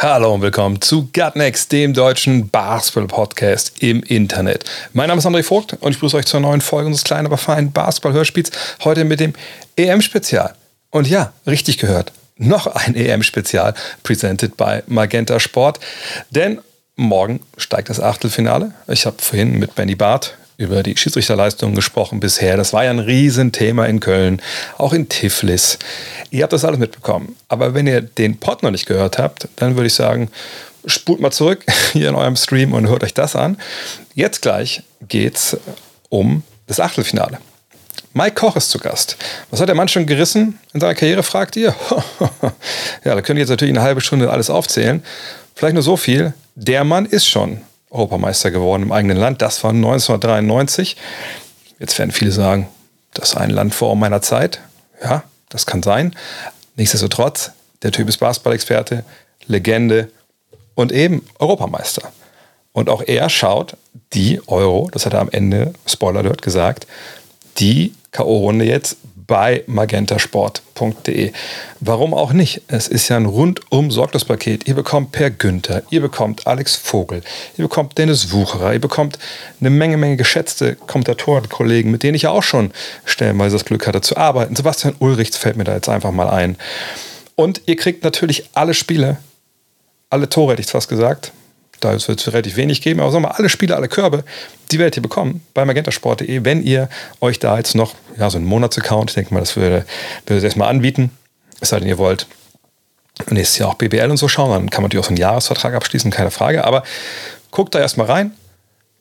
Hallo und willkommen zu Gutnext, dem deutschen Basketball-Podcast im Internet. Mein Name ist André Vogt und ich begrüße euch zur neuen Folge unseres kleinen, aber feinen Basketball-Hörspiels. Heute mit dem EM-Spezial. Und ja, richtig gehört, noch ein EM-Spezial, presented by Magenta Sport. Denn morgen steigt das Achtelfinale. Ich habe vorhin mit Benny Barth über die Schiedsrichterleistungen gesprochen bisher. Das war ja ein Riesenthema in Köln, auch in Tiflis. Ihr habt das alles mitbekommen. Aber wenn ihr den Pod noch nicht gehört habt, dann würde ich sagen, spult mal zurück hier in eurem Stream und hört euch das an. Jetzt gleich geht's um das Achtelfinale. Mike Koch ist zu Gast. Was hat der Mann schon gerissen in seiner Karriere, fragt ihr? ja, da könnt ihr jetzt natürlich eine halbe Stunde alles aufzählen. Vielleicht nur so viel. Der Mann ist schon Europameister geworden im eigenen Land. Das war 1993. Jetzt werden viele sagen, das ist ein Land vor meiner Zeit. Ja, das kann sein. Nichtsdestotrotz, der Typ ist Basketball-Experte, Legende und eben Europameister. Und auch er schaut die Euro, das hat er am Ende, Spoiler Alert gesagt, die K.O.-Runde jetzt bei magentasport.de. Warum auch nicht? Es ist ja ein rundum sorglos Paket. Ihr bekommt Per Günther, ihr bekommt Alex Vogel, ihr bekommt Dennis Wucherer, ihr bekommt eine Menge, Menge geschätzte Kommentatoren-Kollegen, mit denen ich ja auch schon stellenweise das Glück hatte zu arbeiten. Sebastian Ulrichs fällt mir da jetzt einfach mal ein. Und ihr kriegt natürlich alle Spiele, alle Tore hätte ich fast gesagt, da wird es relativ wenig geben, aber sagen wir mal, alle Spiele, alle Körbe, die werdet ihr bekommen bei magentasport.de, wenn ihr euch da jetzt noch, ja, so einen Monatsaccount, ich denke mal, das würde, würde es erstmal anbieten, es sei denn, ihr wollt nächstes Jahr auch BBL und so schauen, dann kann man natürlich auch so einen Jahresvertrag abschließen, keine Frage, aber guckt da erstmal rein.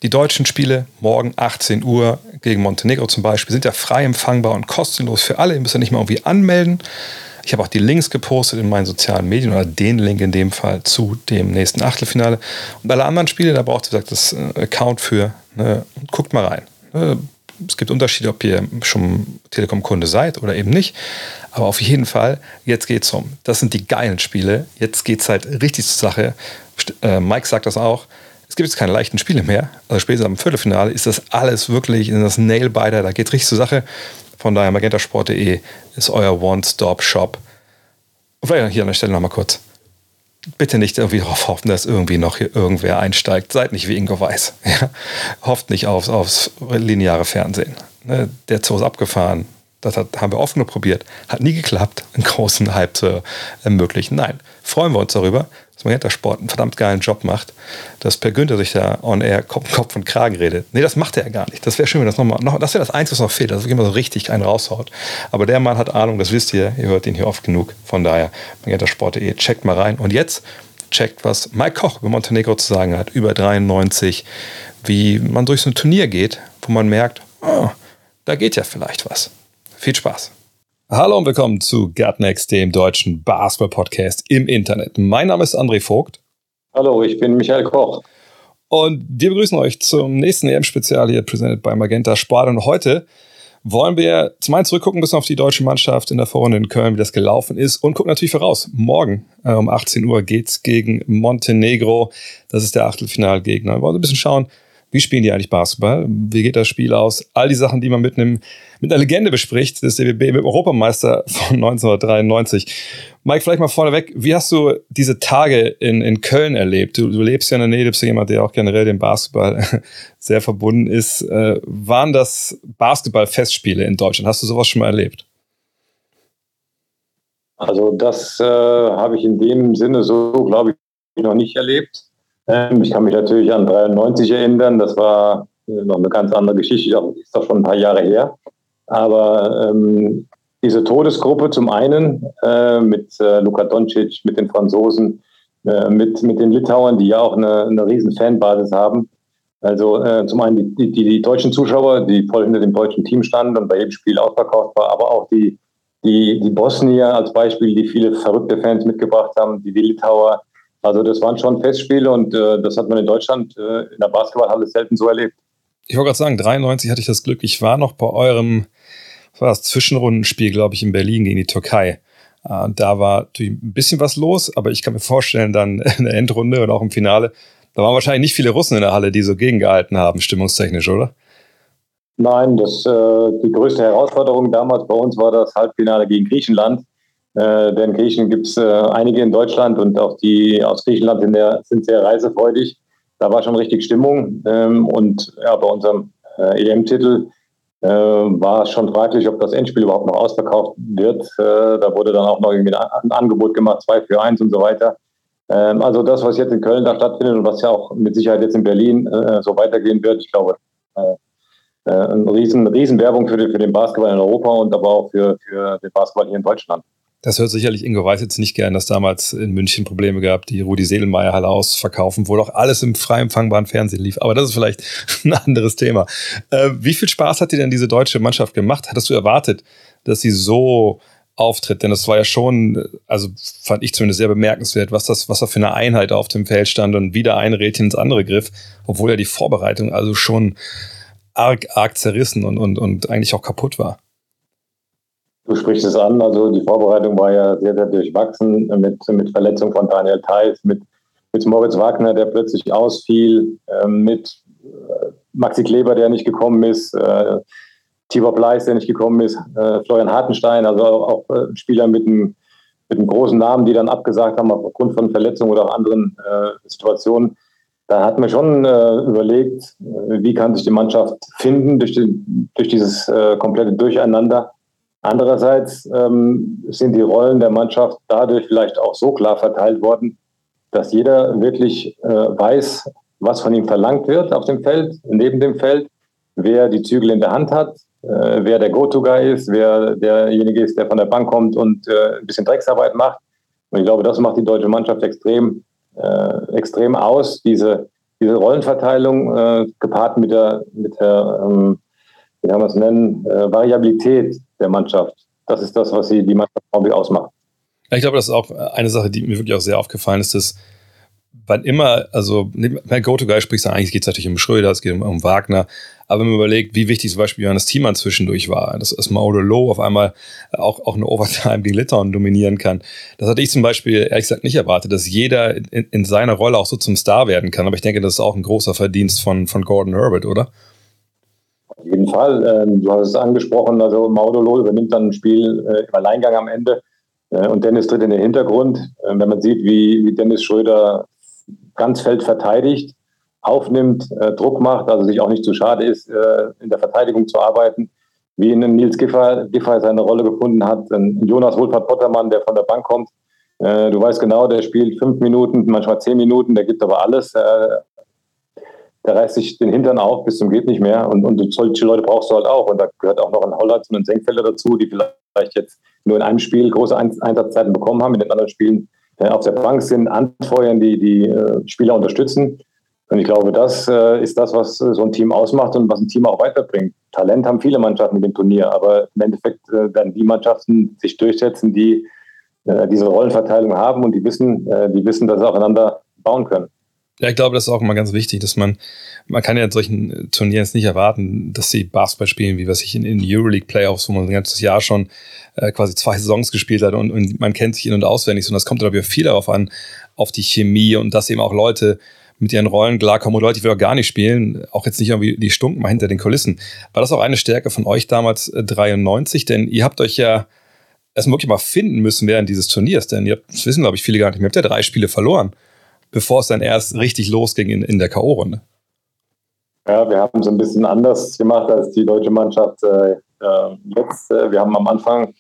Die deutschen Spiele morgen 18 Uhr gegen Montenegro zum Beispiel sind ja frei empfangbar und kostenlos für alle. Ihr müsst ja nicht mal irgendwie anmelden. Ich habe auch die Links gepostet in meinen sozialen Medien oder den Link in dem Fall zu dem nächsten Achtelfinale. Und alle anderen Spiele, da braucht ihr das äh, Account für. Ne? Guckt mal rein. Ne? Es gibt Unterschiede, ob ihr schon Telekom-Kunde seid oder eben nicht. Aber auf jeden Fall, jetzt geht's um. Das sind die geilen Spiele. Jetzt geht's halt richtig zur Sache. Äh, Mike sagt das auch. Es gibt jetzt keine leichten Spiele mehr. Also spätestens am Viertelfinale ist das alles wirklich in das Nailbiter. Da geht's richtig zur Sache. Von daher, magentasport.de ist euer One-Stop-Shop. Und vielleicht hier an der Stelle nochmal kurz. Bitte nicht irgendwie darauf hoffen, dass irgendwie noch hier irgendwer einsteigt. Seid nicht wie Ingo Weiß. Ja? Hofft nicht aufs, aufs lineare Fernsehen. Ne? Der Zoo ist abgefahren. Das hat, haben wir oft nur probiert. Hat nie geklappt, einen großen Hype zu ermöglichen. Nein, freuen wir uns darüber, dass Magenta Sport einen verdammt geilen Job macht, dass Per Günther sich da on air Kopf, Kopf und Kragen redet. Nee, das macht er ja gar nicht. Das wäre schön, wenn das nochmal, noch, das wäre das Einzige, was noch fehlt, dass er immer so richtig einen raushaut. Aber der Mann hat Ahnung, das wisst ihr, ihr hört ihn hier oft genug. Von daher, magentasport.de, checkt mal rein. Und jetzt checkt, was Mike Koch über Montenegro zu sagen hat, über 93, wie man durch so ein Turnier geht, wo man merkt, oh, da geht ja vielleicht was. Viel Spaß. Hallo und willkommen zu Gutnext, dem deutschen Basketball-Podcast im Internet. Mein Name ist André Vogt. Hallo, ich bin Michael Koch. Und wir begrüßen euch zum nächsten EM-Spezial hier, presented bei Magenta Sport. Und heute wollen wir zum einen zurückgucken bis auf die deutsche Mannschaft in der Vorrunde in Köln, wie das gelaufen ist und gucken natürlich voraus. Morgen äh, um 18 Uhr geht's gegen Montenegro. Das ist der Achtelfinalgegner. Wir wollen ein bisschen schauen, wie spielen die eigentlich Basketball? Wie geht das Spiel aus? All die Sachen, die man mit einem mit einer Legende bespricht, das DBB mit dem Europameister von 1993. Mike, vielleicht mal vorneweg, wie hast du diese Tage in, in Köln erlebt? Du, du lebst ja in der Nähe, du bist ja jemand, der auch generell dem Basketball sehr verbunden ist. Äh, waren das Basketball-Festspiele in Deutschland? Hast du sowas schon mal erlebt? Also das äh, habe ich in dem Sinne so, glaube ich, noch nicht erlebt. Ähm, ich kann mich natürlich an 93 erinnern. Das war äh, noch eine ganz andere Geschichte. Ist doch schon ein paar Jahre her. Aber ähm, diese Todesgruppe zum einen äh, mit äh, Luka Doncic, mit den Franzosen, äh, mit, mit den Litauern, die ja auch eine, eine riesen Fanbasis haben. Also äh, zum einen die, die, die, deutschen Zuschauer, die voll hinter dem deutschen Team standen und bei jedem Spiel ausverkauft war, aber auch die, die, die Bosnier als Beispiel, die viele verrückte Fans mitgebracht haben, die, die Litauer, Also das waren schon Festspiele und äh, das hat man in Deutschland äh, in der Basketballhalle selten so erlebt. Ich wollte gerade sagen, 93 hatte ich das Glück, ich war noch bei eurem was war das, Zwischenrundenspiel, glaube ich, in Berlin gegen die Türkei. Äh, da war natürlich ein bisschen was los, aber ich kann mir vorstellen, dann in der Endrunde und auch im Finale, da waren wahrscheinlich nicht viele Russen in der Halle, die so gegengehalten haben, stimmungstechnisch, oder? Nein, das, äh, die größte Herausforderung damals bei uns war das Halbfinale gegen Griechenland. Äh, denn Griechen gibt es äh, einige in Deutschland und auch die aus Griechenland sind, der, sind sehr reisefreudig. Da war schon richtig Stimmung. Ähm, und ja, bei unserem äh, EM-Titel äh, war schon fraglich, ob das Endspiel überhaupt noch ausverkauft wird. Äh, da wurde dann auch noch irgendwie ein Angebot gemacht, 2 für 1 und so weiter. Ähm, also das, was jetzt in Köln da stattfindet und was ja auch mit Sicherheit jetzt in Berlin äh, so weitergehen wird, ich glaube, eine riesen, riesen Werbung für den, für den Basketball in Europa und aber auch für, für den Basketball hier in Deutschland. Das hört sicherlich Ingo Weiß jetzt nicht gern, dass damals in München Probleme gab, die Rudi Sedelmeier Halle ausverkaufen, wo doch alles im frei empfangbaren Fernsehen lief. Aber das ist vielleicht ein anderes Thema. Äh, wie viel Spaß hat dir denn diese deutsche Mannschaft gemacht? Hattest du erwartet, dass sie so auftritt? Denn das war ja schon, also fand ich zumindest sehr bemerkenswert, was das, was da für eine Einheit auf dem Feld stand und wieder ein Rädchen ins andere griff, obwohl ja die Vorbereitung also schon arg, arg zerrissen und, und, und eigentlich auch kaputt war. Du sprichst es an, also die Vorbereitung war ja sehr, sehr durchwachsen mit, mit Verletzung von Daniel Theiss, mit, mit Moritz Wagner, der plötzlich ausfiel, äh, mit äh, Maxi Kleber, der nicht gekommen ist, äh, Tibor Bleis, der nicht gekommen ist, äh, Florian Hartenstein, also auch, auch äh, Spieler mit einem, mit einem großen Namen, die dann abgesagt haben aufgrund von Verletzungen oder auch anderen äh, Situationen. Da hat man schon überlegt, wie kann sich die Mannschaft finden durch, den, durch dieses komplette Durcheinander Andererseits ähm, sind die Rollen der Mannschaft dadurch vielleicht auch so klar verteilt worden, dass jeder wirklich äh, weiß, was von ihm verlangt wird auf dem Feld, neben dem Feld, wer die Zügel in der Hand hat, äh, wer der Go-To-Guy ist, wer derjenige ist, der von der Bank kommt und äh, ein bisschen Drecksarbeit macht. Und ich glaube, das macht die deutsche Mannschaft extrem, äh, extrem aus, diese, diese Rollenverteilung äh, gepaart mit der, mit der ähm, wie kann man es nennen, äh, Variabilität der Mannschaft. Das ist das, was sie die Mannschaft ausmacht. ich glaube, das ist auch eine Sache, die mir wirklich auch sehr aufgefallen ist, dass wann immer, also bei Go-To-Guy sprichst du eigentlich, geht es natürlich um Schröder, es geht um, um, Wagner, aber wenn man überlegt, wie wichtig zum Beispiel Johannes Thiemann zwischendurch war, dass, dass Mauro Low auf einmal auch, auch eine Overtime gegen Litauen dominieren kann, das hatte ich zum Beispiel ehrlich gesagt nicht erwartet, dass jeder in, in seiner Rolle auch so zum Star werden kann, aber ich denke, das ist auch ein großer Verdienst von, von Gordon Herbert, oder? Jeden Fall. Ähm, du hast es angesprochen, also Maudolo übernimmt dann ein Spiel äh, im Alleingang am Ende äh, und Dennis tritt in den Hintergrund. Äh, wenn man sieht, wie, wie Dennis Schröder ganz Feld verteidigt, aufnimmt, äh, Druck macht, also sich auch nicht zu schade ist, äh, in der Verteidigung zu arbeiten, wie in Nils Giffey, Giffey seine Rolle gefunden hat, ein Jonas Wohlfahrt-Pottermann, der von der Bank kommt. Äh, du weißt genau, der spielt fünf Minuten, manchmal zehn Minuten, der gibt aber alles der reißt sich den Hintern auf bis zum geht nicht mehr. Und, und solche Leute brauchst du halt auch. Und da gehört auch noch ein Holland und ein Senkfelder dazu, die vielleicht jetzt nur in einem Spiel große Einsatzzeiten bekommen haben, in den anderen Spielen äh, auf der Bank sind, anfeuern, die die äh, Spieler unterstützen. Und ich glaube, das äh, ist das, was so ein Team ausmacht und was ein Team auch weiterbringt. Talent haben viele Mannschaften dem Turnier, aber im Endeffekt werden die Mannschaften sich durchsetzen, die diese Rollenverteilung haben und die wissen, die wissen, dass sie aufeinander bauen können. Ja, ich glaube, das ist auch immer ganz wichtig, dass man, man kann ja in solchen Turnieren jetzt nicht erwarten, dass sie Basketball spielen, wie was ich in, in Euroleague Playoffs, wo man ein ganzes Jahr schon äh, quasi zwei Saisons gespielt hat und, und man kennt sich in- und auswendig. Und das kommt, glaube ich, viel darauf an, auf die Chemie und dass eben auch Leute mit ihren Rollen klarkommen und Leute, die wir auch gar nicht spielen, auch jetzt nicht irgendwie die Stunden mal hinter den Kulissen. War das auch eine Stärke von euch damals äh, 93? Denn ihr habt euch ja erstmal wirklich mal finden müssen während dieses Turniers, denn ihr habt, das wissen, glaube ich, viele gar nicht ihr habt ja drei Spiele verloren bevor es dann erst richtig losging in, in der K.O.-Runde. Ja, wir haben es ein bisschen anders gemacht als die deutsche Mannschaft äh, äh, jetzt. Wir haben am Anfang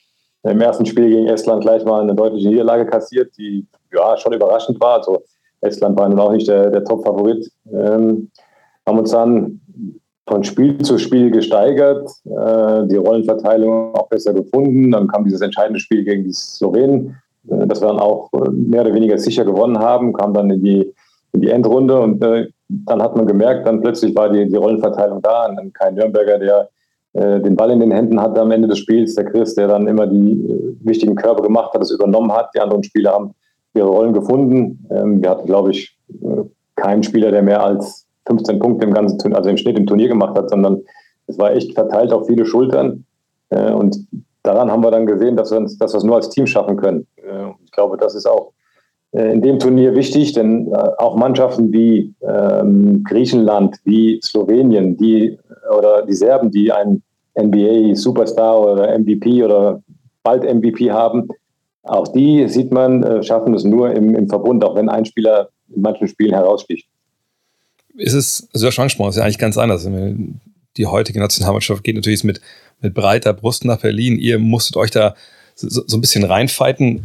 im ersten Spiel gegen Estland gleich mal eine deutliche Niederlage kassiert, die ja schon überraschend war. Also Estland war nun auch nicht der, der Top-Favorit. Ähm, haben uns dann von Spiel zu Spiel gesteigert, äh, die Rollenverteilung auch besser gefunden. Dann kam dieses entscheidende Spiel gegen die Slowenen, äh, das wir dann auch äh, mehr oder weniger sicher gewonnen haben, kam dann in die, in die Endrunde und äh, dann hat man gemerkt, dann plötzlich war die, die Rollenverteilung da und dann kein Nürnberger, der äh, den Ball in den Händen hatte am Ende des Spiels, der Chris, der dann immer die äh, wichtigen Körbe gemacht hat, das übernommen hat. Die anderen Spieler haben ihre Rollen gefunden. Ähm, wir hatten, glaube ich, äh, keinen Spieler, der mehr als 15 Punkte im ganzen Turnier, also im Schnitt im Turnier gemacht hat, sondern es war echt verteilt auf viele Schultern. Und daran haben wir dann gesehen, dass wir, uns, dass wir es nur als Team schaffen können. Äh, ich glaube, das ist auch äh, in dem Turnier wichtig, denn äh, auch Mannschaften wie ähm, Griechenland, wie Slowenien, die oder die Serben, die einen NBA-Superstar oder MVP oder bald MVP haben, auch die sieht man, äh, schaffen es nur im, im Verbund, auch wenn ein Spieler in manchen Spielen heraussticht. Ist es, also der Angesprochen, ist ja eigentlich ganz anders. Die heutige Nationalmannschaft geht natürlich mit, mit breiter Brust nach Berlin. Ihr musstet euch da so, so ein bisschen reinfighten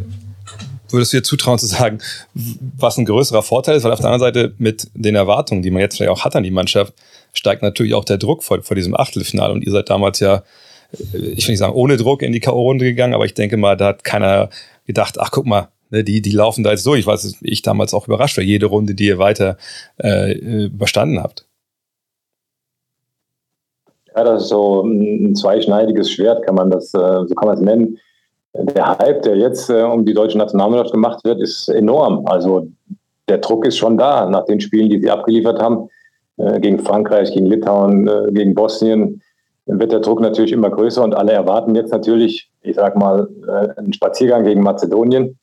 würdest du dir zutrauen zu sagen, was ein größerer Vorteil ist? Weil auf der anderen Seite mit den Erwartungen, die man jetzt vielleicht auch hat an die Mannschaft, steigt natürlich auch der Druck vor, vor diesem Achtelfinale. Und ihr seid damals ja, äh, ich will nicht sagen, ohne Druck in die K.O.-Runde gegangen, aber ich denke mal, da hat keiner gedacht, ach guck mal, ne, die, die laufen da jetzt durch. Was ich damals auch überrascht war, jede Runde, die ihr weiter äh, überstanden habt. Ja, das ist so ein zweischneidiges Schwert, kann man das, äh, so kann man es nennen der Hype, der jetzt äh, um die deutsche Nationalmannschaft gemacht wird, ist enorm. Also der Druck ist schon da nach den Spielen, die sie abgeliefert haben. Äh, gegen Frankreich, gegen Litauen, äh, gegen Bosnien wird der Druck natürlich immer größer und alle erwarten jetzt natürlich, ich sag mal, äh, einen Spaziergang gegen Mazedonien.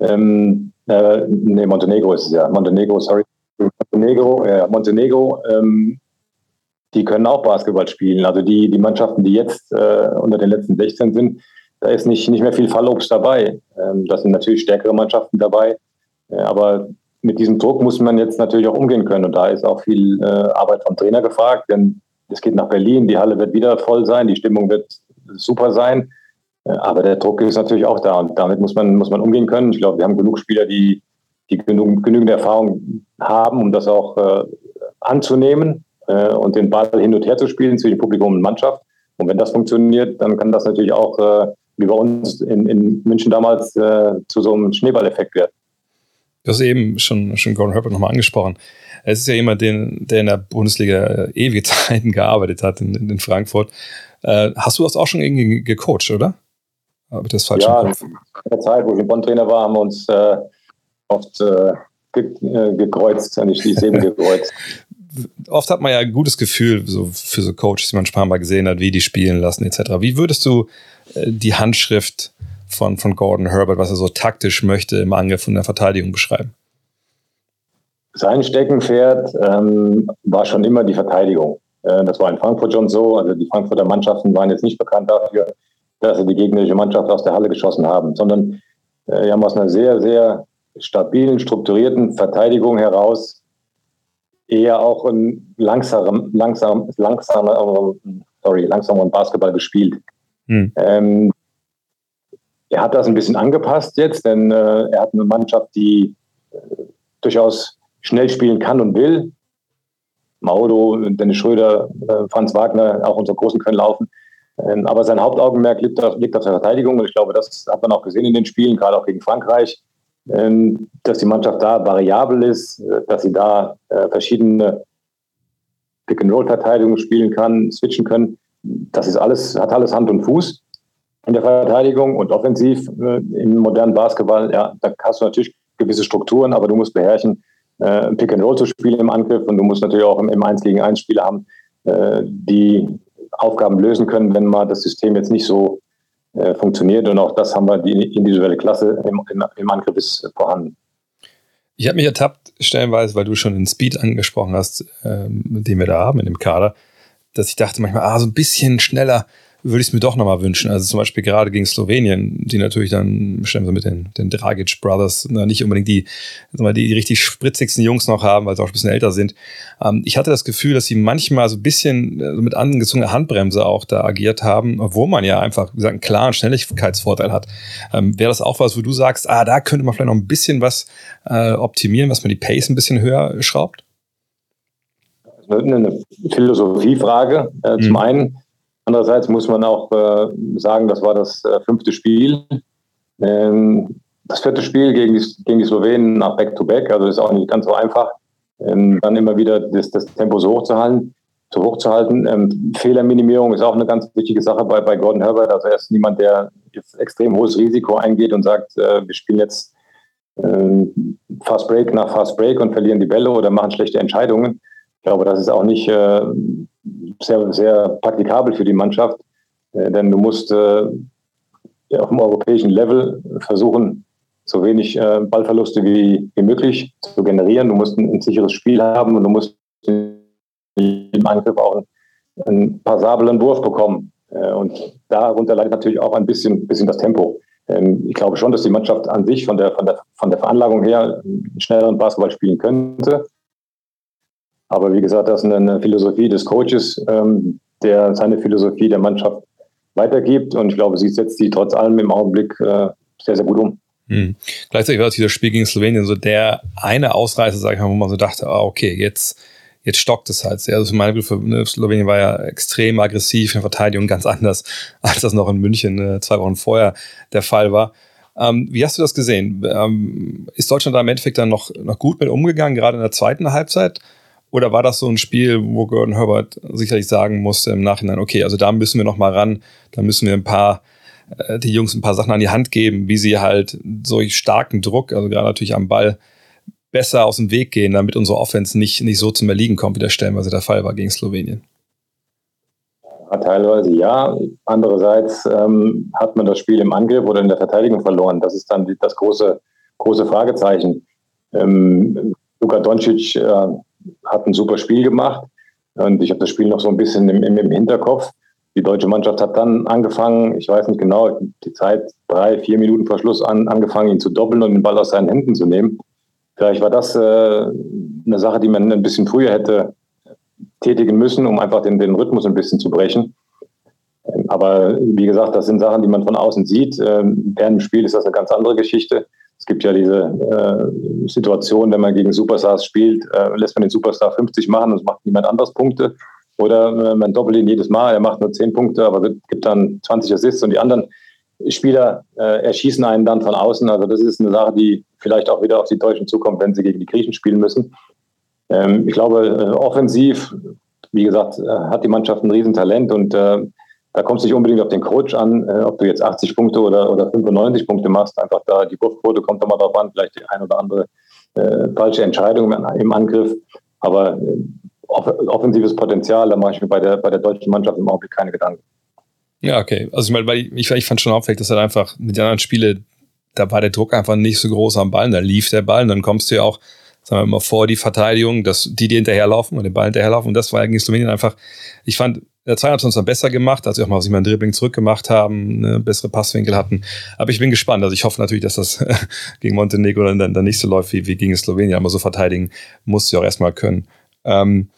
Ähm, äh, nee, Montenegro ist es ja. Montenegro, sorry. Montenegro, ja, Montenegro, ähm, die können auch Basketball spielen. Also die, die Mannschaften, die jetzt äh, unter den letzten 16 sind, da ist nicht, nicht mehr viel Fallobst dabei. Ähm, das sind natürlich stärkere Mannschaften dabei. Äh, aber mit diesem Druck muss man jetzt natürlich auch umgehen können. Und da ist auch viel äh, Arbeit vom Trainer gefragt, denn es geht nach Berlin, die Halle wird wieder voll sein, die Stimmung wird super sein. Äh, aber der Druck ist natürlich auch da und damit muss man, muss man umgehen können. Ich glaube, wir haben genug Spieler, die, die genug, genügend Erfahrung haben, um das auch äh, anzunehmen äh, und den Ball hin und her zu spielen zwischen Publikum und Mannschaft. Und wenn das funktioniert, dann kann das natürlich auch äh, wie bei uns in, in München damals äh, zu so einem Schneeballeffekt wird. Du hast eben schon, schon Gordon Herbert nochmal angesprochen. Es ist ja jemand, den, der in der Bundesliga äh, ewige Zeiten gearbeitet hat in, in Frankfurt. Äh, hast du das auch schon irgendwie gecoacht, oder? Aber das falsch ja, in der Zeit, wo ich Bonn-Trainer war, haben wir uns äh, oft ge gekreuzt, nicht die Seben gekreuzt. Oft hat man ja ein gutes Gefühl so für so Coaches, die man schon ein paar Mal gesehen hat, wie die spielen lassen etc. Wie würdest du äh, die Handschrift von, von Gordon Herbert, was er so taktisch möchte, im Angriff und der Verteidigung beschreiben? Sein Steckenpferd ähm, war schon immer die Verteidigung. Äh, das war in Frankfurt schon so. Also die Frankfurter Mannschaften waren jetzt nicht bekannt dafür, dass sie die gegnerische Mannschaft aus der Halle geschossen haben, sondern äh, wir haben aus einer sehr, sehr stabilen, strukturierten Verteidigung heraus eher auch ein langsam, langsam, langsamer, sorry, langsamer Basketball gespielt. Hm. Ähm, er hat das ein bisschen angepasst jetzt, denn äh, er hat eine Mannschaft, die äh, durchaus schnell spielen kann und will. Maudo, Dennis Schröder, äh, Franz Wagner, auch unsere Großen können laufen. Ähm, aber sein Hauptaugenmerk liegt auf, liegt auf der Verteidigung und ich glaube, das hat man auch gesehen in den Spielen, gerade auch gegen Frankreich, dass die Mannschaft da variabel ist, äh, dass sie da äh, verschiedene Pick-and-Roll-Verteidigungen spielen kann, switchen können das ist alles, hat alles Hand und Fuß in der Verteidigung und offensiv äh, im modernen Basketball. Ja, da hast du natürlich gewisse Strukturen, aber du musst beherrschen, äh, Pick and Roll zu spielen im Angriff und du musst natürlich auch im, im 1 gegen 1 Spieler haben, die Aufgaben lösen können, wenn mal das System jetzt nicht so äh, funktioniert. Und auch das haben wir, die individuelle Klasse im, im, Angriff ist vorhanden. Ich habe mich ertappt, stellenweise, weil du schon den Speed angesprochen hast, ähm, den wir da haben in dem Kader dass ich dachte manchmal, ah, so ein bisschen schneller würde ich es mir doch nochmal wünschen. Also zum Beispiel gerade gegen Slowenien, die natürlich dann bestimmt so mit den, den Dragic Brothers na, nicht unbedingt die, die, die richtig spritzigsten Jungs noch haben, weil sie auch ein bisschen älter sind. Ähm, ich hatte das Gefühl, dass sie manchmal so ein bisschen äh, mit angezogener Handbremse auch da agiert haben, obwohl man ja einfach, wie gesagt, einen klaren Schnelligkeitsvorteil hat. Ähm, Wäre das auch was, wo du sagst, ah, da könnte man vielleicht noch ein bisschen was äh, optimieren, was man die Pace ein bisschen höher schraubt? eine Philosophiefrage äh, mhm. zum einen. Andererseits muss man auch äh, sagen, das war das äh, fünfte Spiel. Ähm, das vierte Spiel gegen die, gegen die Slowenen nach Back-to-Back, also ist auch nicht ganz so einfach, ähm, dann immer wieder das, das Tempo so hochzuhalten. So hochzuhalten. Ähm, Fehlerminimierung ist auch eine ganz wichtige Sache bei, bei Gordon Herbert. Also er ist niemand, der jetzt extrem hohes Risiko eingeht und sagt, äh, wir spielen jetzt äh, Fast Break nach Fast Break und verlieren die Bälle oder machen schlechte Entscheidungen. Ich glaube, das ist auch nicht äh, sehr, sehr praktikabel für die Mannschaft, äh, denn du musst äh, auf dem europäischen Level versuchen, so wenig äh, Ballverluste wie, wie möglich zu generieren. Du musst ein, ein sicheres Spiel haben und du musst im Angriff auch einen, passablen Wurf bekommen. Äh, und darunter leidet natürlich auch ein bisschen, bisschen das Tempo. Ähm, ich glaube schon, dass die Mannschaft an sich von der, von der, von der Veranlagung her einen schnelleren Basketball spielen könnte. Aber wie gesagt, das ist eine Philosophie des Coaches, ähm, der seine Philosophie der Mannschaft weitergibt. Und ich glaube, sie setzt sie trotz allem im Augenblick äh, sehr, sehr gut um. Hm. Gleichzeitig war das dieses Spiel gegen Slowenien so der eine Ausreißer, sag ich mal, wo man so dachte, ah, okay, jetzt, jetzt stockt es halt sehr. Also für meine Begriffe, ne, Slowenien war ja extrem aggressiv in der Verteidigung, ganz anders, als das noch in München äh, zwei Wochen vorher der Fall war. Ähm, wie hast du das gesehen? Ähm, ist Deutschland da im Endeffekt dann noch, noch gut mit umgegangen, gerade in der zweiten Halbzeit? Oder war das so ein Spiel, wo Gordon Herbert sicherlich sagen musste im Nachhinein, okay, also da müssen wir noch mal ran, da müssen wir ein paar, äh, die Jungs ein paar Sachen an die Hand geben, wie sie halt solch starken Druck, also gerade natürlich am Ball, besser aus dem Weg gehen, damit unsere Offense nicht, nicht so zum Erliegen kommt, wie das stellenweise der Fall war gegen Slowenien. Teilweise ja. Andererseits ähm, hat man das Spiel im Angriff oder in der Verteidigung verloren. Das ist dann das große, große Fragezeichen. Ähm, Luka Doncic äh, hat ein super Spiel gemacht und ich habe das Spiel noch so ein bisschen im, im, im, Hinterkopf. Die deutsche Mannschaft hat dann angefangen, ich weiß nicht genau, die Zeit drei, vier Minuten vor Schluss an, angefangen, ihn zu doppeln und den Ball aus seinen Händen zu nehmen. Vielleicht war das äh, eine Sache, die man ein bisschen früher hätte tätigen müssen, um einfach den, den Rhythmus ein bisschen zu brechen. Ähm, aber wie gesagt, das sind Sachen, die man von außen sieht. Ähm, während dem Spiel ist das eine ganz andere Geschichte. Es gibt ja diese äh, Situation, wenn man gegen Superstars spielt, äh, lässt man den Superstar 50 machen und es macht niemand anders Punkte. Oder äh, man doppelt ihn jedes Mal, er macht nur 10 Punkte, aber gibt dann 20 Assists und die anderen Spieler äh, erschießen einen dann von außen. Also das ist eine Sache, die vielleicht auch wieder auf die Deutschen zukommt, wenn sie gegen die Griechen spielen müssen. Ähm, ich glaube, äh, offensiv, wie gesagt, äh, hat die Mannschaft ein Riesentalent und da kommt es nicht unbedingt auf den Coach an, äh, ob du jetzt 80 Punkte oder, oder 95 Punkte machst. Einfach da die Wurfquote kommt da mal drauf an, vielleicht die ein oder andere äh, falsche Entscheidung im Angriff. Aber äh, off offensives Potenzial, da mache ich mir bei der, bei der deutschen Mannschaft im Augenblick keine Gedanken. Ja, okay. Also ich meine, ich, ich fand schon auffällig, dass halt einfach mit den anderen Spielen, da war der Druck einfach nicht so groß am Ball. Da lief der Ball und dann kommst du ja auch sagen wir mal, vor die Verteidigung, dass die, die hinterherlaufen und den Ball hinterherlaufen. Und das war gegen Slowenien einfach, ich fand, der Zweite hat uns dann besser gemacht, als wir auch mal sich mal ein Dribbling zurückgemacht haben, eine bessere Passwinkel hatten. Aber ich bin gespannt. Also ich hoffe natürlich, dass das gegen Montenegro dann, dann nicht so läuft wie, wie gegen Slowenien. Aber so verteidigen muss sie auch erstmal können. Ähm,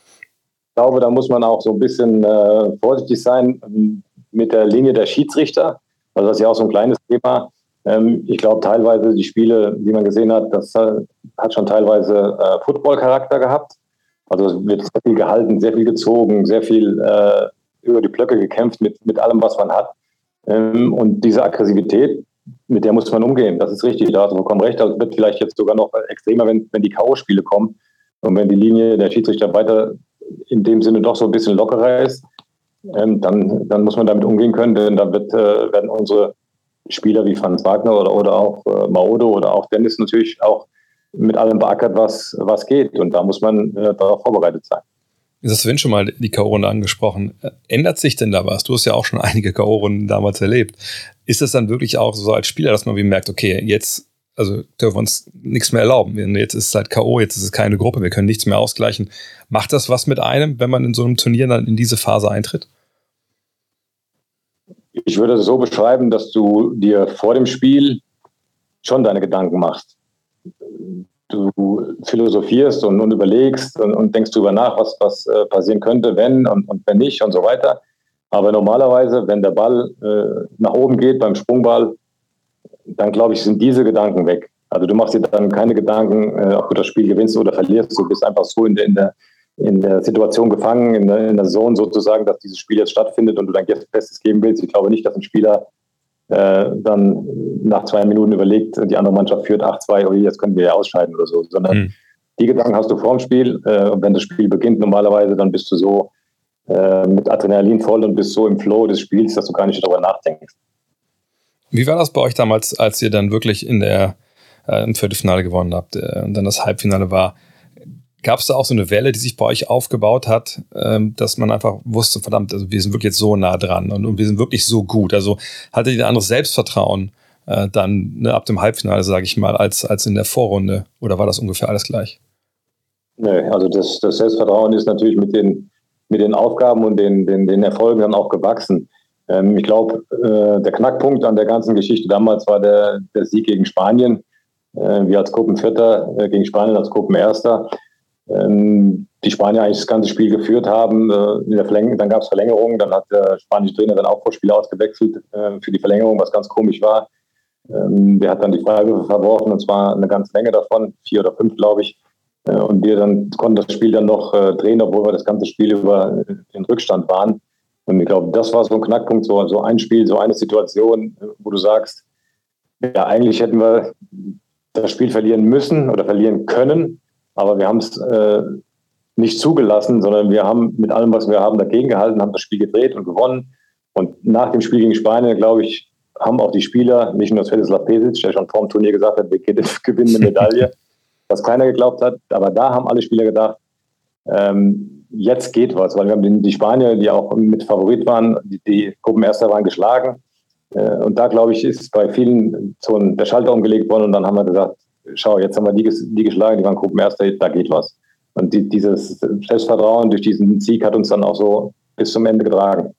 ich glaube, da muss man auch so ein bisschen äh, vorsichtig sein ähm, mit der Linie der Schiedsrichter. Also das ist ja auch so ein kleines Thema. Ähm, ich glaube teilweise die Spiele, die man gesehen hat, das hat schon teilweise äh, Football-Charakter gehabt. Also es wird sehr viel gehalten, sehr viel gezogen, sehr viel äh, über die Blöcke gekämpft mit, mit allem, was man hat. Ähm, und diese Aggressivität, mit der muss man umgehen. Das ist richtig, da hast du vollkommen recht. Das wird vielleicht jetzt sogar noch extremer, wenn, wenn die K.O.-Spiele kommen und wenn die Linie der Schiedsrichter weiter in dem Sinne doch so ein bisschen lockerer ist, ähm, dann, dann muss man damit umgehen können, denn dann wird, äh, werden unsere Spieler wie Franz Wagner oder, oder auch äh, Maodo oder auch Dennis natürlich auch mit allem beackert, was, was geht. Und da muss man äh, darauf vorbereitet sein. Jetzt hast du schon mal die K.O.-Runde angesprochen. Ändert sich denn da was? Du hast ja auch schon einige K.O.-Runden damals erlebt. Ist es dann wirklich auch so als Spieler, dass man wie merkt, okay, jetzt also dürfen wir uns nichts mehr erlauben. Jetzt ist es halt K.O., jetzt ist es keine Gruppe, wir können nichts mehr ausgleichen. Macht das was mit einem, wenn man in so einem Turnier dann in diese Phase eintritt? Ich würde es so beschreiben, dass du dir vor dem Spiel schon deine Gedanken machst. Du philosophierst und, und überlegst und, und, denkst darüber nach, was, was äh, passieren könnte, wenn und, und, wenn nicht und so weiter. Aber normalerweise, wenn der Ball äh, nach oben geht beim Sprungball, dann glaube ich, sind diese Gedanken weg. Also du machst dir dann keine Gedanken, äh, ob du das Spiel gewinnst oder verlierst. Du bist einfach so in der, in der, in der Situation gefangen, in der, in der Zone sozusagen, dass dieses Spiel jetzt stattfindet und du dein Bestes geben willst. Ich glaube nicht, dass ein Spieler äh, dann nach zwei Minuten überlegt, die andere Mannschaft führt 8-2, oh, jetzt können wir ja ausscheiden oder so, sondern mhm. die Gedanken hast du vor dem Spiel. Äh, und wenn das Spiel beginnt normalerweise, dann bist du so äh, mit Adrenalin voll und bist so im Flow des Spiels, dass du gar nicht darüber nachdenkst. Wie war das bei euch damals, als ihr dann wirklich in der äh, im Viertelfinale gewonnen habt äh, und dann das Halbfinale war. Gab es da auch so eine Welle, die sich bei euch aufgebaut hat, ähm, dass man einfach wusste, verdammt, also wir sind wirklich jetzt so nah dran und, und wir sind wirklich so gut. Also hattet ihr ein anderes Selbstvertrauen äh, dann ne, ab dem Halbfinale, sage ich mal, als, als in der Vorrunde? Oder war das ungefähr alles gleich? Nee, also das, das Selbstvertrauen ist natürlich mit den, mit den Aufgaben und den, den, den Erfolgen dann auch gewachsen. Ähm, ich glaube, äh, der Knackpunkt an der ganzen Geschichte damals war der, der Sieg gegen Spanien. Äh, wir als Gruppenvierter äh, gegen Spanien als Gruppenerster. Ähm, die Spanier eigentlich das ganze Spiel geführt haben. Äh, dann gab es Verlängerungen, dann hat der spanische Trainer dann auch vor Spiel ausgewechselt äh, für die Verlängerung, was ganz komisch war. Ähm, der hat dann die Freiwürfe verworfen und zwar eine ganze Menge davon, vier oder fünf, glaube ich. Äh, und wir dann konnten das Spiel dann noch äh, drehen, obwohl wir das ganze Spiel über den Rückstand waren. Und ich glaube, das war so ein Knackpunkt, so ein Spiel, so eine Situation, wo du sagst, ja, eigentlich hätten wir das Spiel verlieren müssen oder verlieren können, aber wir haben es äh, nicht zugelassen, sondern wir haben mit allem, was wir haben, dagegen gehalten, haben das Spiel gedreht und gewonnen. Und nach dem Spiel gegen Spanien, glaube ich, haben auch die Spieler, nicht nur Svetislav Pesic, der schon vor dem Turnier gesagt hat, wir gewinnen eine Medaille, was keiner geglaubt hat. Aber da haben alle Spieler gedacht, ähm, jetzt geht was, weil wir haben die Spanier, die auch mit Favorit waren, die, die Gruppenerster waren geschlagen. Äh, und da, glaube ich, ist bei vielen so ein, der Schalter umgelegt worden und dann haben wir gesagt, schau, jetzt haben wir die, die geschlagen, die waren Gruppenerster, da geht was. Und die, dieses Selbstvertrauen durch diesen Sieg hat uns dann auch so bis zum Ende getragen.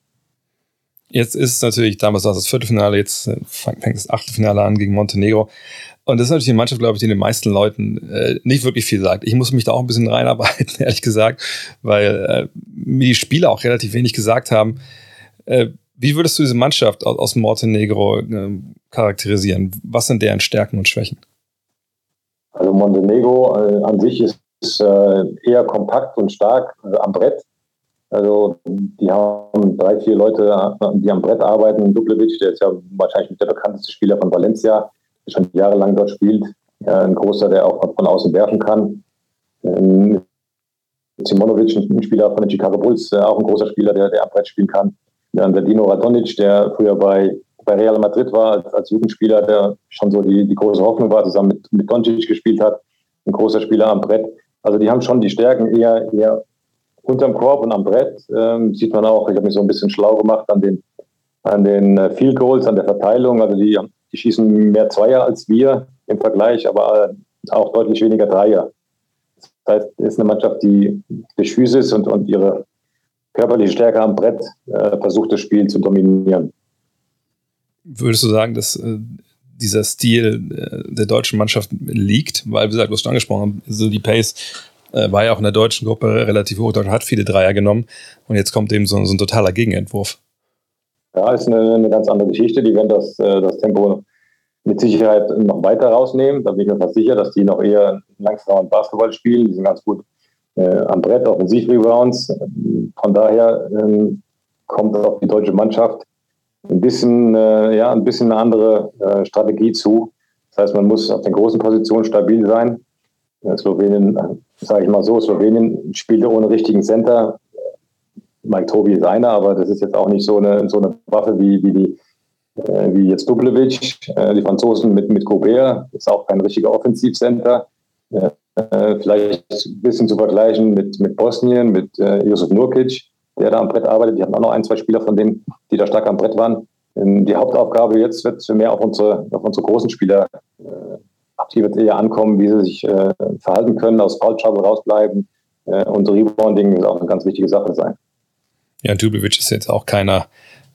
Jetzt ist natürlich, damals war das Viertelfinale, jetzt äh, fängt das Achtelfinale an gegen Montenegro. Und das ist natürlich eine Mannschaft, glaube ich, die den meisten Leuten äh, nicht wirklich viel sagt. Ich muss mich da auch ein bisschen reinarbeiten, ehrlich gesagt, weil äh, mir die Spieler auch relativ wenig gesagt haben. Äh, wie würdest du diese Mannschaft aus, aus Montenegro äh, charakterisieren? Was sind deren Stärken und Schwächen? Also Montenegro äh, an sich ist, äh, eher kompakt und stark am Brett. Also die haben drei, vier Leute, die am Brett arbeiten. Dublevic, der ist ja wahrscheinlich der bekannteste Spieler von Valencia, der schon jahrelang dort spielt. ein großer, der auch von außen werfen kann. Ähm, Simonovic, ein Spieler von den Chicago Bulls, äh, auch ein großer Spieler, der, der am Brett spielen kann. Dann der Dino Radonic, der früher bei, bei Real Madrid war, als, als Jugendspieler, der schon so die, die große Hoffnung war, zusammen mit, mit Doncic gespielt hat. Ein großer Spieler am Brett. Also die haben schon die Stärken eher, eher unterm Korb und am Brett ähm, sieht man auch, ich habe mich so ein bisschen schlau gemacht an den, an den äh, Field Goals, an der Verteilung. Also die, die schießen mehr Zweier als wir im Vergleich, aber äh, auch deutlich weniger Dreier. Das heißt, es ist eine Mannschaft, die durch Physis und, und ihre körperliche Stärke am Brett äh, versucht, das Spiel zu dominieren. Würdest du sagen, dass äh, dieser Stil äh, der deutschen Mannschaft liegt? Weil, wie gesagt, du hast schon angesprochen, so die Pace äh, war ja auch in der deutschen Gruppe relativ hoch, Deutschland hat viele Dreier genommen und jetzt kommt eben so, so ein totaler Gegenentwurf. Ja, ist eine, eine, ganz andere Geschichte. Die werden das, äh, das Tempo mit Sicherheit noch weiter rausnehmen. Da bin ich mir fast sicher, dass die noch eher langsamer Basketball spielen. Die sind ganz gut äh, am Brett, Offensivrebounds. Von daher ähm, kommt auf die deutsche Mannschaft ein bisschen, äh, ja, ein bisschen eine andere äh, Strategie zu. Das heißt, man muss auf den großen Positionen stabil sein. Slowenien, sage ich mal so, Slowenien spielte ohne richtigen Center. Mike Tobi ist einer, aber das ist jetzt auch nicht so eine, so eine Waffe wie, wie, die, äh, wie jetzt Dublevic. Äh, die Franzosen mit, mit Gobert ist auch kein richtiger Offensivcenter. Äh, vielleicht ein bisschen zu vergleichen mit, mit Bosnien, mit äh, Josef Nurkic, der da am Brett arbeitet. Die hatten auch noch ein, zwei Spieler von denen, die da stark am Brett waren. Ähm, die Hauptaufgabe jetzt wird mehr auf unsere, auf unsere großen Spieler äh, die wird eher ankommen, wie sie sich äh, verhalten können, aus Foul Trouble rausbleiben. Äh, und Rebounding wird auch eine ganz wichtige Sache sein. Ja, Dublevic ist jetzt auch keiner,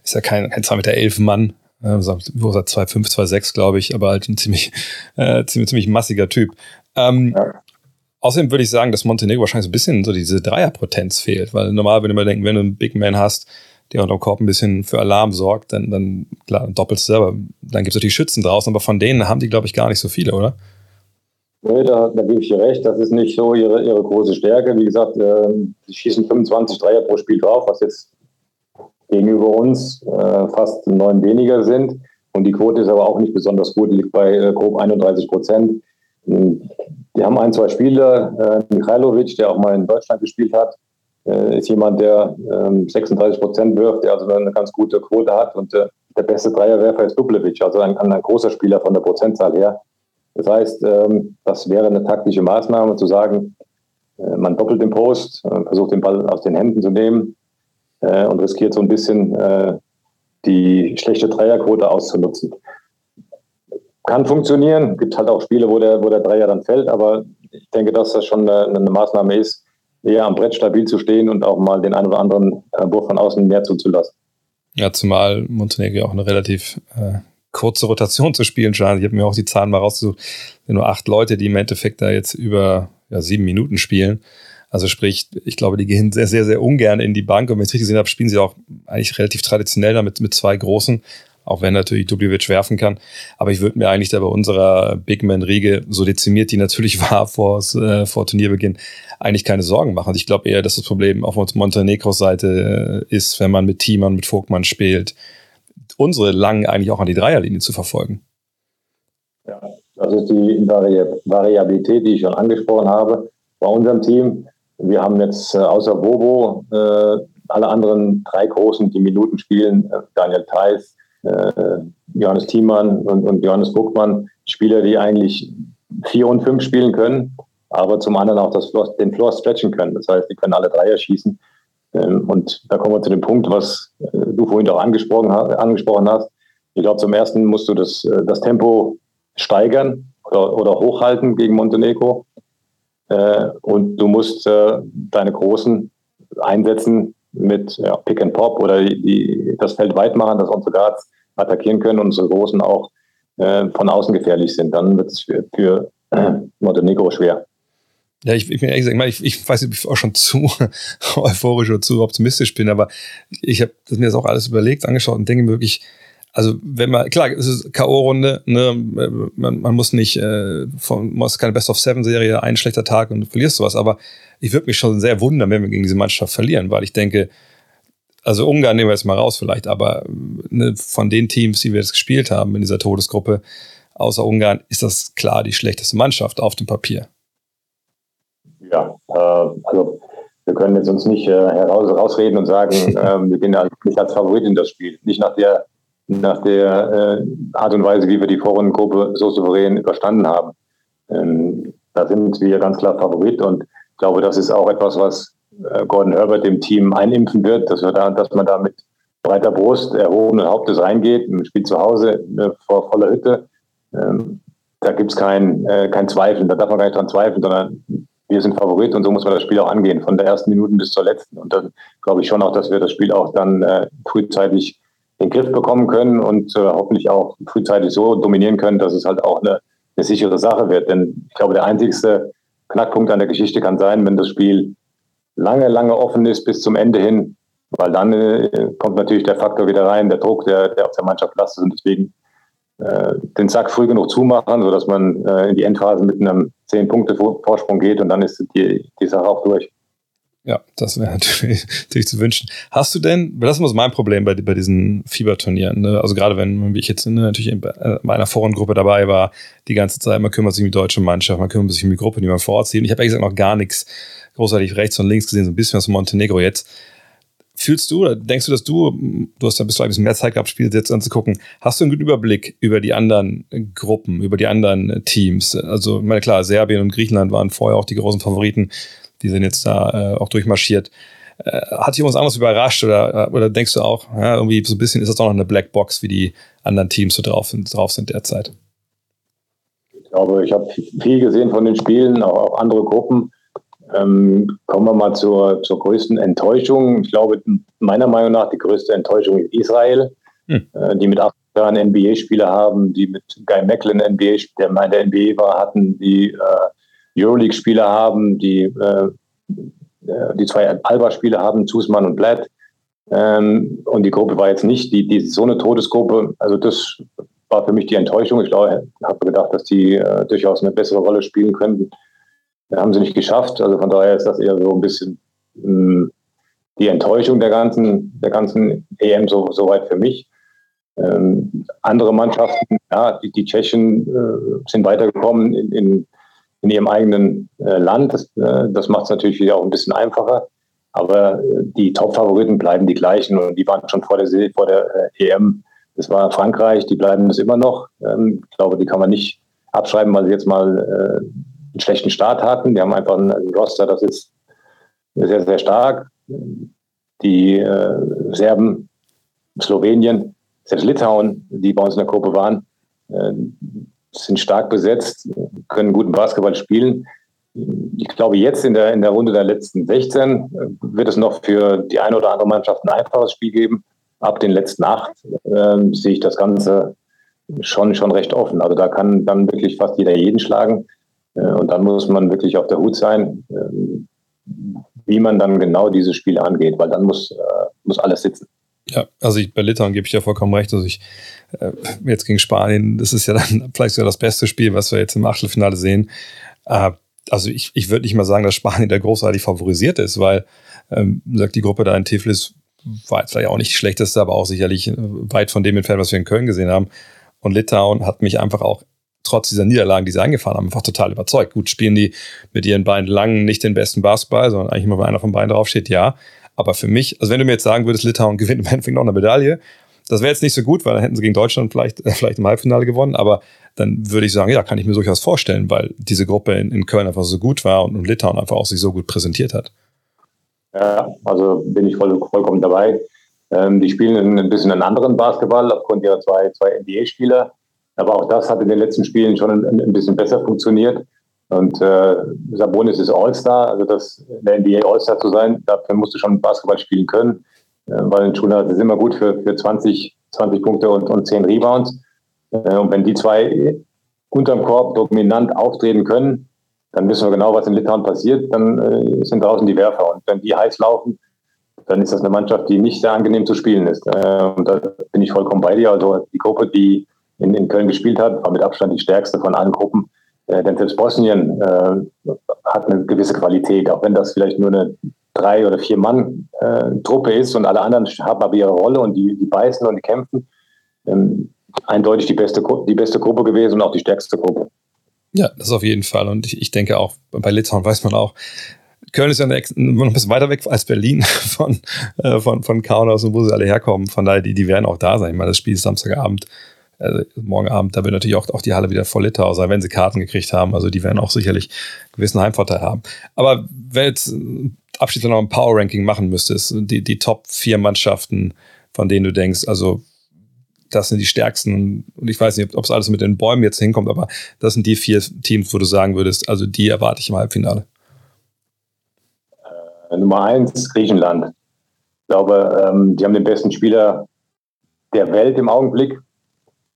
ist ja kein, kein 2 Meter 11 Mann, äh, wo er 2,5, 2,6, glaube ich, aber halt ein ziemlich, äh, ziemlich, ziemlich massiger Typ. Ähm, ja. Außerdem würde ich sagen, dass Montenegro wahrscheinlich so ein bisschen so diese Dreierpotenz fehlt, weil normal würde man denken, wenn du einen Big Man hast, der unter dem Korb ein bisschen für Alarm sorgt, dann, dann klar, doppelt selber. Dann gibt es natürlich Schützen draußen, aber von denen haben die, glaube ich, gar nicht so viele, oder? Nee, da, da gebe ich dir recht. Das ist nicht so ihre, ihre große Stärke. Wie gesagt, äh, sie schießen 25 Dreier pro Spiel drauf, was jetzt gegenüber uns äh, fast neun weniger sind. Und die Quote ist aber auch nicht besonders gut, liegt bei äh, grob 31 Prozent. Die haben ein, zwei Spieler, äh, Michailovic, der auch mal in Deutschland gespielt hat, äh, ist jemand, der 36 ähm, Prozent wirft, der also eine ganz gute Quote hat. Und äh, der beste Dreierwerfer ist Dublevic, also ein, ein großer Spieler von der Prozentzahl her. Das heißt, ähm, das wäre eine taktische Maßnahme zu sagen, äh, man doppelt den Post, äh, versucht den Ball aus den Händen zu nehmen äh, und riskiert so ein bisschen die schlechte Dreierquote auszunutzen. Kann funktionieren, gibt halt auch Spiele, wo der, wo der Dreier dann fällt, aber ich denke, dass das schon eine, eine Maßnahme ist, eher am Brett stabil zu stehen und auch mal den einen oder anderen Wurf von außen mehr zuzulassen. Ja, zumal Montenegro auch eine relativ äh, kurze Rotation zu spielen scheint. Ich habe mir auch die Zahlen mal rausgesucht. Nur acht Leute, die im Endeffekt da jetzt über ja, sieben Minuten spielen. Also sprich, ich glaube, die gehen sehr, sehr, sehr ungern in die Bank. Und wenn ich es richtig gesehen habe, spielen sie auch eigentlich relativ traditionell damit mit zwei großen, auch wenn natürlich Dubljevic werfen kann. Aber ich würde mir eigentlich da bei unserer Big Man-Riege, so dezimiert die natürlich war vor, äh, vor Turnierbeginn, eigentlich keine Sorgen machen. Ich glaube eher, dass das Problem auf Montenegros Seite äh, ist, wenn man mit Thiemann, mit Vogtmann spielt, unsere Langen eigentlich auch an die Dreierlinie zu verfolgen. Ja, das ist die Vari Variabilität, die ich schon angesprochen habe bei unserem Team. Wir haben jetzt äh, außer Bobo äh, alle anderen drei Großen, die Minuten spielen, äh, Daniel Theiss, Johannes Thiemann und, und Johannes Buckmann, Spieler, die eigentlich vier und fünf spielen können, aber zum anderen auch das Floor, den Floor stretchen können. Das heißt, die können alle Dreier schießen. Ähm, und da kommen wir zu dem Punkt, was äh, du vorhin auch angesprochen, angesprochen hast. Ich glaube, zum ersten musst du das, äh, das Tempo steigern oder, oder hochhalten gegen Montenegro. Äh, und du musst deine Großen einsetzen mit ja, Pick and Pop oder die, die, das Feld weit machen, dass unsere Guards attackieren können und unsere Großen auch von außen gefährlich sind. Dann wird es für, für Montenegro schwer. Ja, ich, ich bin ehrlich gesagt, ich, ich weiß nicht, ob ich auch schon zu euphorisch oder zu optimistisch bin, aber ich habe mir das auch alles überlegt, angeschaut und denke wirklich, also wenn man, klar, es ist K.O.-Runde, ne, man, man, muss nicht, äh, von, man muss keine Best-of-Seven-Serie, ein schlechter Tag und du verlierst sowas, aber ich würde mich schon sehr wundern, wenn wir gegen diese Mannschaft verlieren, weil ich denke, also Ungarn nehmen wir jetzt mal raus vielleicht, aber ne, von den Teams, die wir jetzt gespielt haben in dieser Todesgruppe, außer Ungarn, ist das klar die schlechteste Mannschaft auf dem Papier. Ja, äh, also wir können jetzt uns nicht äh, heraus, rausreden und sagen, äh, wir gehen da nicht als Favorit in das Spiel. Nicht nach der, nach der äh, Art und Weise, wie wir die Vorrundengruppe so souverän überstanden haben. Ähm, da sind wir ganz klar Favorit und ich glaube, das ist auch etwas, was äh, Gordon Herbert dem Team einimpfen wird, dass, wir da, dass man da mit breiter Brust, erhobenen Hauptes reingeht, im Spiel zu Hause äh, vor voller Hütte. Ähm, da gibt es kein, äh, kein Zweifeln, da darf man gar nicht dran zweifeln, sondern wir sind Favorit und so muss man das Spiel auch angehen, von der ersten Minute bis zur letzten. Und dann glaube ich schon auch, dass wir das Spiel auch dann äh, frühzeitig den Griff bekommen können und äh, hoffentlich auch frühzeitig so dominieren können, dass es halt auch eine, eine sichere Sache wird. Denn ich glaube, der einzigste Knackpunkt an der Geschichte kann sein, wenn das Spiel lange, lange offen ist bis zum Ende hin, weil dann äh, kommt natürlich der Faktor wieder rein, der Druck, der, der auf der Mannschaft lastet. Und deswegen äh, den Sack früh genug zumachen, sodass man äh, in die Endphase mit einem 10-Punkte-Vorsprung geht und dann ist die, die Sache auch durch. Ja, das wäre natürlich, natürlich, zu wünschen. Hast du denn, das ist mein Problem bei, bei diesen Fieberturnieren, ne? also gerade wenn, ich jetzt ne, natürlich in meiner Vorrundgruppe dabei war, die ganze Zeit, man kümmert sich um die deutsche Mannschaft, man kümmert sich um die Gruppe, die man vorzieht. Und ich habe ehrlich gesagt noch gar nichts großartig rechts und links gesehen, so ein bisschen von Montenegro jetzt fühlst du oder denkst du, dass du, du hast ja bis ein bisschen mehr Zeit gehabt, Spiele jetzt anzugucken, hast du einen guten Überblick über die anderen Gruppen, über die anderen Teams? Also, ich meine, klar, Serbien und Griechenland waren vorher auch die großen Favoriten, die sind jetzt da äh, auch durchmarschiert. Äh, hat dich irgendwas anderes überrascht oder, oder denkst du auch, ja, irgendwie so ein bisschen ist das auch noch eine Blackbox, wie die anderen Teams so drauf sind, drauf sind derzeit? Ich glaube, ich habe viel gesehen von den Spielen, auch, auch andere Gruppen. Ähm, kommen wir mal zur, zur größten Enttäuschung. Ich glaube, meiner Meinung nach die größte Enttäuschung ist Israel, hm. äh, die mit acht Jahren NBA-Spieler haben, die mit Guy Macklin NBA, der mal in der NBA war, hatten, die äh, Euroleague-Spieler haben, die, äh, äh die zwei Alba-Spieler haben, Zusmann und Blatt. Ähm, und die Gruppe war jetzt nicht die, die so eine Todesgruppe. Also das war für mich die Enttäuschung. Ich glaube, habe gedacht, dass die äh, durchaus eine bessere Rolle spielen könnten haben sie nicht geschafft. Also von daher ist das eher so ein bisschen mh, hm, die Enttäuschung der ganzen, der ganzen EM so, soweit für mich. Ähm, andere Mannschaften, ja, die, die Tschechen äh, sind weitergekommen in, in, in ihrem eigenen äh, Land. Das, äh, das macht es natürlich wieder auch ein bisschen einfacher. Aber äh, die Top-Favoriten bleiben die gleichen und die waren schon vor der, vor der äh, EM. Das war Frankreich, die bleiben es immer noch. Ähm, ich glaube, die kann man nicht abschreiben, weil sie jetzt mal äh, einen schlechten Start hatten. Die haben einfach ein Roster, das ist sehr, sehr stark. Die Serben, Slowenien, selbst Litauen, die bei uns in der Gruppe waren, sind stark besetzt, können guten Basketball spielen. Ich glaube, jetzt in der, in der Runde der letzten 16 äh, wird es noch für die eine oder andere Mannschaft ein einfaches Spiel geben. Ab den letzten acht äh, sehe ich das Ganze schon, schon recht offen. Also da kann dann wirklich fast jeder jeden schlagen. Äh, und dann muss man wirklich auf der Hut sein, äh, wie man dann genau diese Spiele angeht, weil dann muss, äh, muss alles sitzen. Ja, also ich, bei Litauen gebe ich ja vollkommen recht. Also ich äh, jetzt gegen Spanien, das ist ja dann vielleicht sogar das beste Spiel, was wir jetzt im Achtelfinale sehen. Äh, also ich, ich würde nicht mal sagen, dass Spanien der großartig favorisiert ist, weil ähm, sagt die Gruppe da in Tiflis war jetzt vielleicht auch nicht die schlechteste, aber auch sicherlich weit von dem entfernt, was wir in Köln gesehen haben. Und Litauen hat mich einfach auch trotz dieser Niederlagen, die sie eingefahren haben, einfach total überzeugt. Gut, spielen die mit ihren beiden Langen nicht den besten Basketball, sondern eigentlich immer, wenn einer von beiden draufsteht, ja. Aber für mich, also wenn du mir jetzt sagen würdest, Litauen gewinnt im Endeffekt noch eine Medaille, das wäre jetzt nicht so gut, weil dann hätten sie gegen Deutschland vielleicht, äh, vielleicht im Halbfinale gewonnen, aber dann würde ich sagen, ja, kann ich mir durchaus vorstellen, weil diese Gruppe in, in Köln einfach so gut war und, und Litauen einfach auch sich so gut präsentiert hat. Ja, also bin ich voll, vollkommen dabei. Ähm, die spielen ein bisschen einen anderen Basketball aufgrund ihrer zwei, zwei NBA-Spieler. Aber auch das hat in den letzten Spielen schon ein, ein bisschen besser funktioniert. Und äh, Sabonis ist All-Star, also das in der NBA All-Star zu sein, dafür musst du schon Basketball spielen können, äh, weil Schulner ist immer gut für, für 20, 20 Punkte und, und 10 Rebounds. Äh, und wenn die zwei unterm Korb dominant auftreten können, dann wissen wir genau, was in Litauen passiert. Dann äh, sind draußen die Werfer. Und wenn die heiß laufen, dann ist das eine Mannschaft, die nicht sehr angenehm zu spielen ist. Äh, und da bin ich vollkommen bei dir. Also die Gruppe, die in, in Köln gespielt hat, war mit Abstand die stärkste von allen Gruppen. Äh, denn selbst Bosnien äh, hat eine gewisse Qualität, auch wenn das vielleicht nur eine drei oder vier Mann äh, ist und alle anderen haben aber ihre Rolle und die, die beißen und die kämpfen. Ähm, eindeutig die beste, die beste Gruppe gewesen und auch die stärkste Gruppe. Ja, das auf jeden Fall. Und ich, ich denke auch, bei Litauen weiß man auch, Köln ist ja noch ein bisschen weiter weg als Berlin von, äh, von, von Kaunas und wo sie alle herkommen. Von daher, die, die werden auch da sein. Ich meine, das Spiel ist Samstagabend also morgen Abend, da wird natürlich auch, auch die Halle wieder voll Litau sein, wenn sie Karten gekriegt haben. Also die werden auch sicherlich einen gewissen Heimvorteil haben. Aber wenn jetzt abschließend noch ein Power-Ranking machen müsstest, die, die Top vier Mannschaften, von denen du denkst, also das sind die stärksten. Und ich weiß nicht, ob es alles mit den Bäumen jetzt hinkommt, aber das sind die vier Teams, wo du sagen würdest, also die erwarte ich im Halbfinale. Äh, Nummer eins, Griechenland. Ich glaube, ähm, die haben den besten Spieler der Welt im Augenblick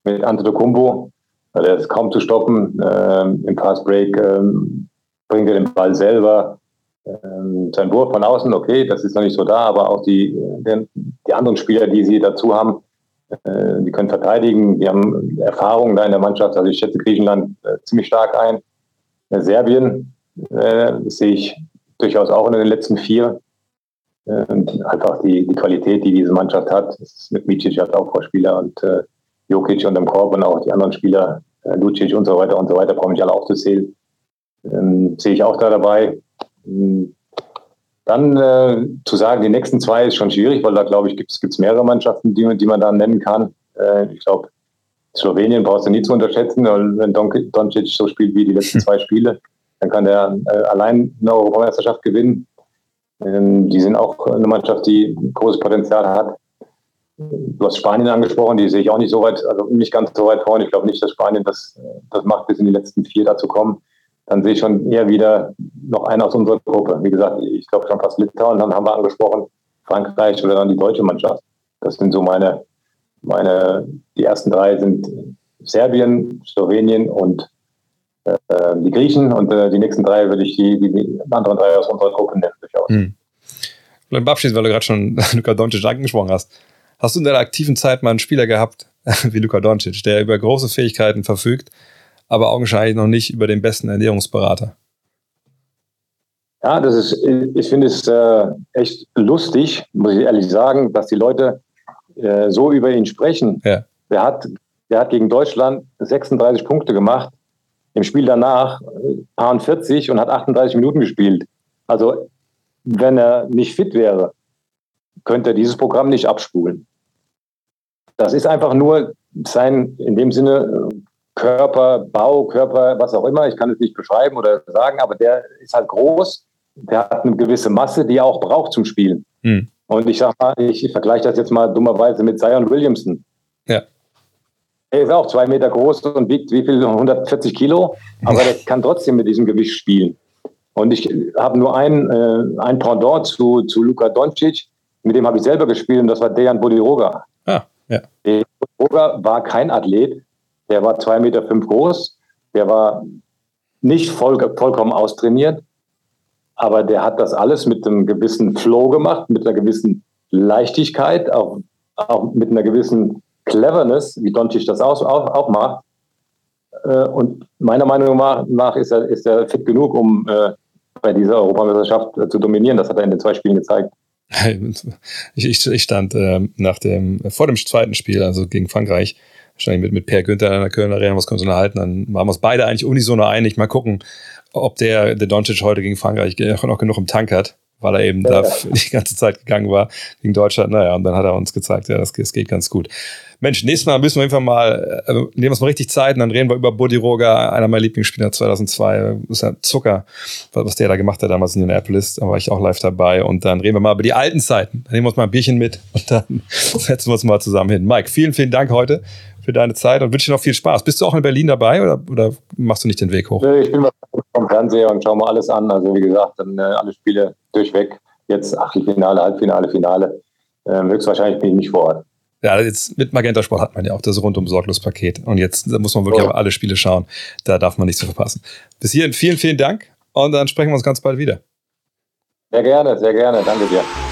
mit Antetokounmpo. Der ist kaum zu stoppen. Ähm, Im Passbreak ähm, bringt er den Ball selber. Ähm, sein Wurf von außen, okay, das ist noch nicht so da, aber auch die, die, die anderen Spieler, die sie dazu haben, äh, die können verteidigen, die haben Erfahrungen da in der Mannschaft. Also ich schätze Griechenland äh, ziemlich stark ein. Äh, Serbien äh, sehe ich durchaus auch in den letzten vier. Und einfach die, die Qualität, die diese Mannschaft hat. Das ist mit Micic als Aufbauspieler und äh, Jokic und dem Korb und auch die anderen Spieler, äh, Lucic und so weiter und so weiter, brauche ich alle aufzuzählen. Ähm, sehe ich auch da dabei. Ähm, dann äh, zu sagen, die nächsten zwei ist schon schwierig, weil da glaube ich, gibt es mehrere Mannschaften, die, die man da nennen kann. Äh, ich glaube, Slowenien brauchst du nie zu unterschätzen. Und wenn Doncic so spielt wie die letzten zwei Spiele, dann kann der äh, allein eine Europameisterschaft gewinnen. Ähm, die sind auch eine Mannschaft, die großes Potenzial hat. Du hast Spanien angesprochen, die sehe ich auch nicht so weit, also nicht ganz so weit vorne. Ich glaube nicht, dass Spanien das, das macht, bis in die letzten vier dazu kommen. Dann sehe ich schon eher wieder noch einen aus unserer Gruppe. Wie gesagt, ich glaube schon fast Litauen, dann haben wir angesprochen Frankreich oder dann die deutsche Mannschaft. Das sind so meine, meine, die ersten drei sind Serbien, Slowenien und äh, die Griechen und äh, die nächsten drei würde ich die, die, die, anderen drei aus unserer Gruppe nennen, durchaus. Hm. Vielleicht abschließend, weil du gerade schon Luka Doncic angesprochen hast. Hast du in deiner aktiven Zeit mal einen Spieler gehabt, wie Luka Doncic, der über große Fähigkeiten verfügt, aber augenscheinlich noch nicht über den besten Ernährungsberater? Ja, das ist, ich finde es äh, echt lustig, muss ich ehrlich sagen, dass die Leute äh, so über ihn sprechen. Ja. Der, hat, der hat gegen Deutschland 36 Punkte gemacht, im Spiel danach äh, 40 und hat 38 Minuten gespielt. Also, wenn er nicht fit wäre, könnte er dieses Programm nicht abspulen. Das ist einfach nur sein, in dem Sinne, Körperbau, Körper, was auch immer, ich kann es nicht beschreiben oder sagen, aber der ist halt groß, der hat eine gewisse Masse, die er auch braucht zum Spielen. Hm. Und ich sag mal, ich vergleiche das jetzt mal dummerweise mit Zion Williamson. Ja. Er ist auch zwei Meter groß und wiegt wie viel? 140 Kilo, aber der kann trotzdem mit diesem Gewicht spielen. Und ich habe nur ein, äh, ein Pendant zu, zu Luka Doncic, mit dem habe ich selber gespielt und das war Dejan Bodiroga. Ah, ja. Dejan Bodiroga war kein Athlet, der war zwei Meter fünf groß, der war nicht voll, vollkommen austrainiert, aber der hat das alles mit einem gewissen Flow gemacht, mit einer gewissen Leichtigkeit, auch, auch mit einer gewissen Cleverness, wie Doncic das auch, auch, auch macht. Äh, und meiner Meinung nach ist er, ist er fit genug, um äh, bei dieser Europameisterschaft zu dominieren. Das hat er in den zwei Spielen gezeigt. Ich, ich, ich stand äh, nach dem, vor dem zweiten Spiel, also gegen Frankreich, wahrscheinlich mit, mit Per Günther in der Kölner Arena, was können wir unterhalten. Dann waren wir uns beide eigentlich unisono einig. Mal gucken, ob der, der Doncic heute gegen Frankreich noch genug im Tank hat weil er eben ja. da die ganze Zeit gegangen war gegen Deutschland. Naja, und dann hat er uns gezeigt, ja, das, das geht ganz gut. Mensch, nächstes Mal müssen wir einfach mal, äh, nehmen wir uns mal richtig Zeit und dann reden wir über Bodiroga, einer meiner Lieblingsspieler 2002. Das ist ja Zucker, was der da gemacht hat damals in Indianapolis. Da war ich auch live dabei. Und dann reden wir mal über die alten Zeiten. Dann nehmen wir uns mal ein Bierchen mit und dann setzen wir uns mal zusammen hin. Mike, vielen, vielen Dank heute für deine Zeit und wünsche dir noch viel Spaß. Bist du auch in Berlin dabei oder, oder machst du nicht den Weg hoch? Ich bin vom Fernseher und schaue mal alles an. Also wie gesagt, dann äh, alle Spiele durchweg jetzt Achtelfinale, Halbfinale, Finale. Ähm, höchstwahrscheinlich bin ich nicht vor Ort. Ja, jetzt mit Magenta Sport hat man ja auch das rundum sorglos Paket. Und jetzt muss man wirklich oh. auf alle Spiele schauen. Da darf man nichts zu verpassen. Bis hierhin vielen, vielen Dank. Und dann sprechen wir uns ganz bald wieder. Sehr gerne, sehr gerne. Danke dir.